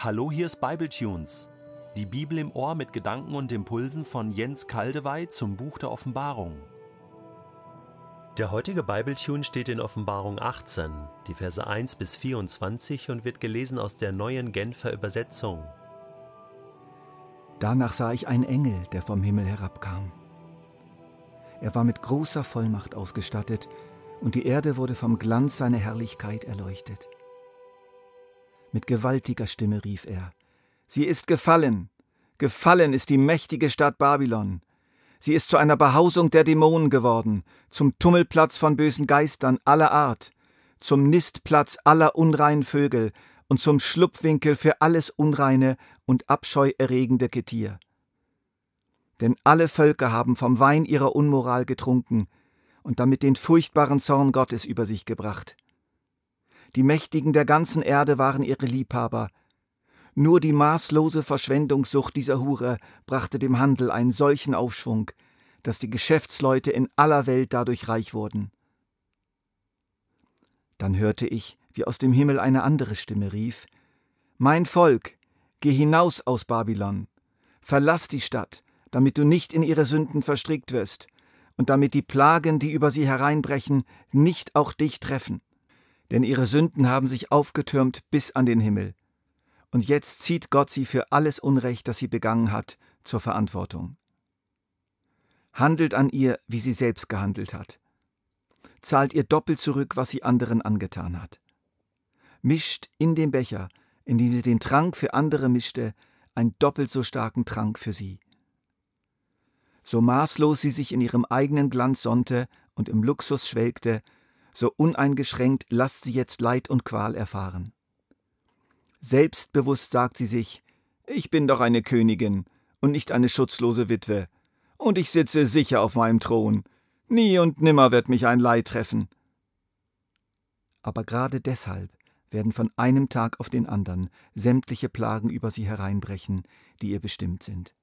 Hallo, hier ist Bibletunes. Die Bibel im Ohr mit Gedanken und Impulsen von Jens Kaldewey zum Buch der Offenbarung. Der heutige Bibletune steht in Offenbarung 18, die Verse 1 bis 24 und wird gelesen aus der neuen Genfer Übersetzung. Danach sah ich einen Engel, der vom Himmel herabkam. Er war mit großer Vollmacht ausgestattet, und die Erde wurde vom Glanz seiner Herrlichkeit erleuchtet. Mit gewaltiger Stimme rief er, Sie ist gefallen, gefallen ist die mächtige Stadt Babylon. Sie ist zu einer Behausung der Dämonen geworden, zum Tummelplatz von bösen Geistern aller Art, zum Nistplatz aller unreinen Vögel und zum Schlupfwinkel für alles Unreine und abscheuerregende Getier. Denn alle Völker haben vom Wein ihrer Unmoral getrunken und damit den furchtbaren Zorn Gottes über sich gebracht. Die Mächtigen der ganzen Erde waren ihre Liebhaber. Nur die maßlose Verschwendungssucht dieser Hure brachte dem Handel einen solchen Aufschwung, dass die Geschäftsleute in aller Welt dadurch reich wurden. Dann hörte ich, wie aus dem Himmel eine andere Stimme rief Mein Volk, geh hinaus aus Babylon, verlass die Stadt, damit du nicht in ihre Sünden verstrickt wirst, und damit die Plagen, die über sie hereinbrechen, nicht auch dich treffen denn ihre Sünden haben sich aufgetürmt bis an den Himmel. Und jetzt zieht Gott sie für alles Unrecht, das sie begangen hat, zur Verantwortung. Handelt an ihr, wie sie selbst gehandelt hat. Zahlt ihr doppelt zurück, was sie anderen angetan hat. Mischt in den Becher, in dem sie den Trank für andere mischte, einen doppelt so starken Trank für sie. So maßlos sie sich in ihrem eigenen Glanz sonnte und im Luxus schwelgte, so uneingeschränkt lasst sie jetzt Leid und Qual erfahren. Selbstbewusst sagt sie sich, ich bin doch eine Königin und nicht eine schutzlose Witwe, und ich sitze sicher auf meinem Thron, nie und nimmer wird mich ein Leid treffen. Aber gerade deshalb werden von einem Tag auf den anderen sämtliche Plagen über sie hereinbrechen, die ihr bestimmt sind.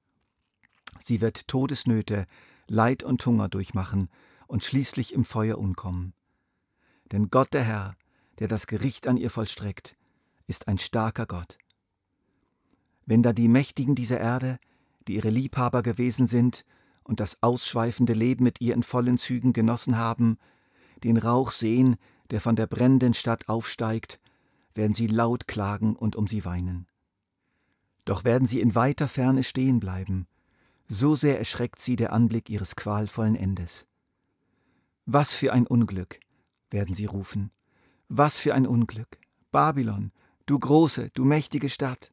Sie wird Todesnöte, Leid und Hunger durchmachen und schließlich im Feuer umkommen. Denn Gott der Herr, der das Gericht an ihr vollstreckt, ist ein starker Gott. Wenn da die Mächtigen dieser Erde, die ihre Liebhaber gewesen sind und das ausschweifende Leben mit ihr in vollen Zügen genossen haben, den Rauch sehen, der von der brennenden Stadt aufsteigt, werden sie laut klagen und um sie weinen. Doch werden sie in weiter Ferne stehen bleiben, so sehr erschreckt sie der Anblick ihres qualvollen Endes. Was für ein Unglück, werden sie rufen. Was für ein Unglück. Babylon, du große, du mächtige Stadt.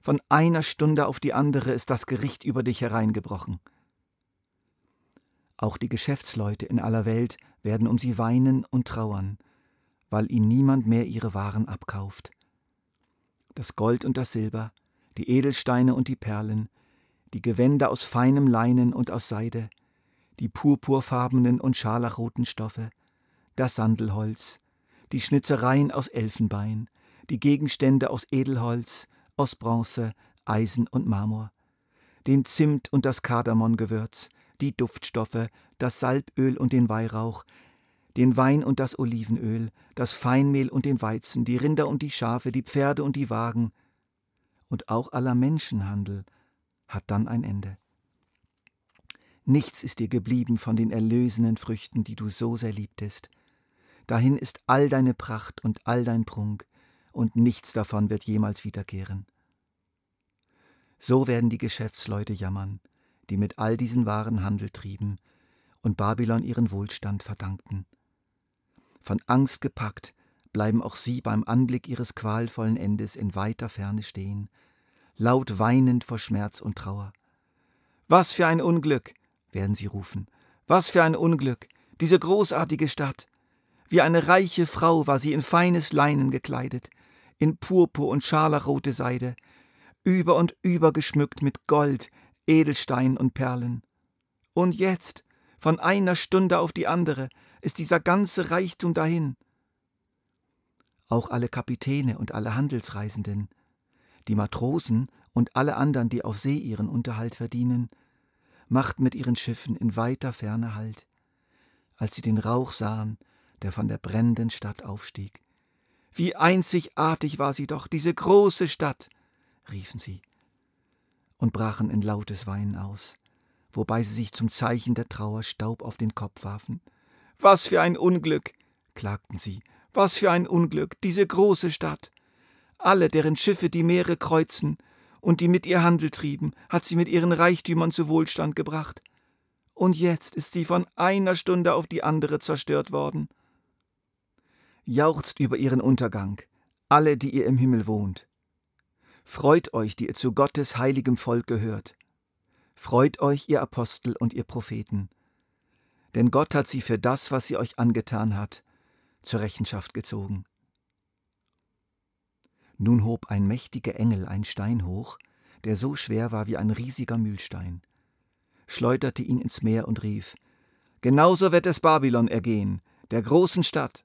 Von einer Stunde auf die andere ist das Gericht über dich hereingebrochen. Auch die Geschäftsleute in aller Welt werden um sie weinen und trauern, weil ihnen niemand mehr ihre Waren abkauft. Das Gold und das Silber, die Edelsteine und die Perlen, die Gewänder aus feinem Leinen und aus Seide, die purpurfarbenen und scharlachroten Stoffe, das Sandelholz, die Schnitzereien aus Elfenbein, die Gegenstände aus Edelholz, aus Bronze, Eisen und Marmor, den Zimt und das Kardamongewürz, die Duftstoffe, das Salböl und den Weihrauch, den Wein und das Olivenöl, das Feinmehl und den Weizen, die Rinder und die Schafe, die Pferde und die Wagen, und auch aller Menschenhandel hat dann ein Ende. Nichts ist dir geblieben von den erlösenden Früchten, die du so sehr liebtest, Dahin ist all deine Pracht und all dein Prunk, und nichts davon wird jemals wiederkehren. So werden die Geschäftsleute jammern, die mit all diesen Waren Handel trieben und Babylon ihren Wohlstand verdankten. Von Angst gepackt bleiben auch sie beim Anblick ihres qualvollen Endes in weiter Ferne stehen, laut weinend vor Schmerz und Trauer. Was für ein Unglück, werden sie rufen, was für ein Unglück, diese großartige Stadt, wie eine reiche Frau war sie in feines Leinen gekleidet, in Purpur und scharlachrote Seide, über und über geschmückt mit Gold, Edelstein und Perlen. Und jetzt, von einer Stunde auf die andere, ist dieser ganze Reichtum dahin. Auch alle Kapitäne und alle Handelsreisenden, die Matrosen und alle anderen, die auf See ihren Unterhalt verdienen, machten mit ihren Schiffen in weiter Ferne Halt. Als sie den Rauch sahen, der von der brennenden Stadt aufstieg. Wie einzigartig war sie doch, diese große Stadt, riefen sie und brachen in lautes Weinen aus, wobei sie sich zum Zeichen der Trauer Staub auf den Kopf warfen. Was für ein Unglück, klagten sie, was für ein Unglück, diese große Stadt. Alle, deren Schiffe die Meere kreuzen und die mit ihr Handel trieben, hat sie mit ihren Reichtümern zu Wohlstand gebracht. Und jetzt ist sie von einer Stunde auf die andere zerstört worden. Jauchzt über ihren Untergang, alle, die ihr im Himmel wohnt. Freut euch, die ihr zu Gottes heiligem Volk gehört. Freut euch, ihr Apostel und ihr Propheten. Denn Gott hat sie für das, was sie euch angetan hat, zur Rechenschaft gezogen. Nun hob ein mächtiger Engel einen Stein hoch, der so schwer war wie ein riesiger Mühlstein, schleuderte ihn ins Meer und rief Genauso wird es Babylon ergehen, der großen Stadt.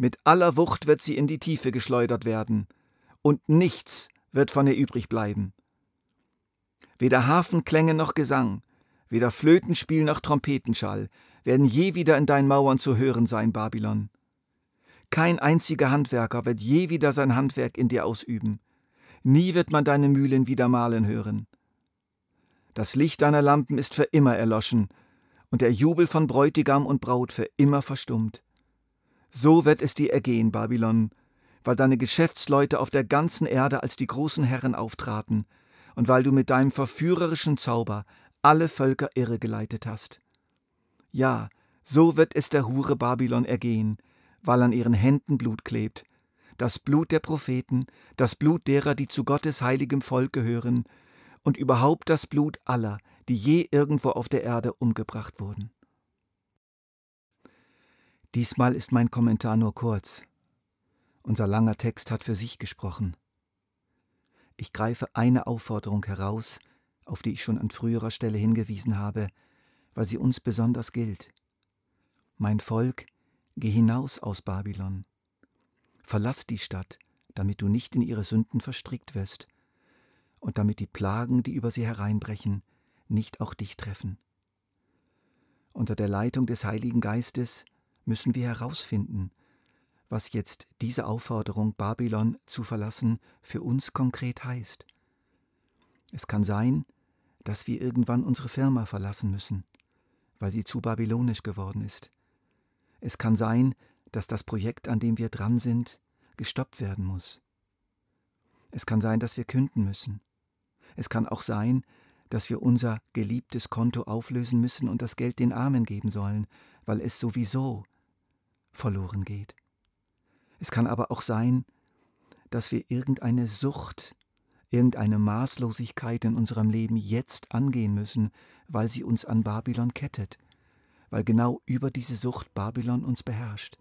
Mit aller Wucht wird sie in die Tiefe geschleudert werden, und nichts wird von ihr übrig bleiben. Weder Hafenklänge noch Gesang, weder Flötenspiel noch Trompetenschall werden je wieder in deinen Mauern zu hören sein, Babylon. Kein einziger Handwerker wird je wieder sein Handwerk in dir ausüben. Nie wird man deine Mühlen wieder mahlen hören. Das Licht deiner Lampen ist für immer erloschen und der Jubel von Bräutigam und Braut für immer verstummt. So wird es dir ergehen, Babylon, weil deine Geschäftsleute auf der ganzen Erde als die großen Herren auftraten und weil du mit deinem verführerischen Zauber alle Völker irregeleitet hast. Ja, so wird es der Hure Babylon ergehen, weil an ihren Händen Blut klebt, das Blut der Propheten, das Blut derer, die zu Gottes heiligem Volk gehören, und überhaupt das Blut aller, die je irgendwo auf der Erde umgebracht wurden. Diesmal ist mein Kommentar nur kurz. Unser langer Text hat für sich gesprochen. Ich greife eine Aufforderung heraus, auf die ich schon an früherer Stelle hingewiesen habe, weil sie uns besonders gilt. Mein Volk, geh hinaus aus Babylon. Verlass die Stadt, damit du nicht in ihre Sünden verstrickt wirst und damit die Plagen, die über sie hereinbrechen, nicht auch dich treffen. Unter der Leitung des Heiligen Geistes müssen wir herausfinden, was jetzt diese Aufforderung, Babylon zu verlassen, für uns konkret heißt. Es kann sein, dass wir irgendwann unsere Firma verlassen müssen, weil sie zu babylonisch geworden ist. Es kann sein, dass das Projekt, an dem wir dran sind, gestoppt werden muss. Es kann sein, dass wir künden müssen. Es kann auch sein, dass wir unser geliebtes Konto auflösen müssen und das Geld den Armen geben sollen, weil es sowieso verloren geht. Es kann aber auch sein, dass wir irgendeine Sucht, irgendeine Maßlosigkeit in unserem Leben jetzt angehen müssen, weil sie uns an Babylon kettet, weil genau über diese Sucht Babylon uns beherrscht.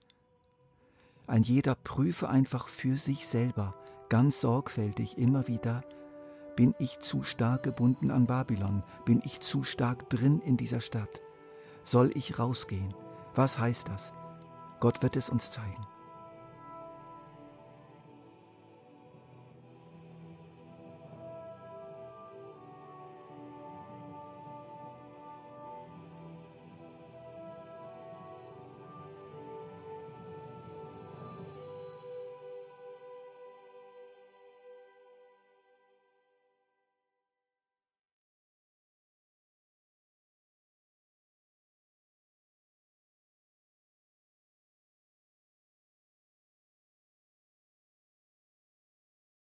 Ein jeder prüfe einfach für sich selber, ganz sorgfältig immer wieder, bin ich zu stark gebunden an Babylon? Bin ich zu stark drin in dieser Stadt? Soll ich rausgehen? Was heißt das? Gott wird es uns zeigen.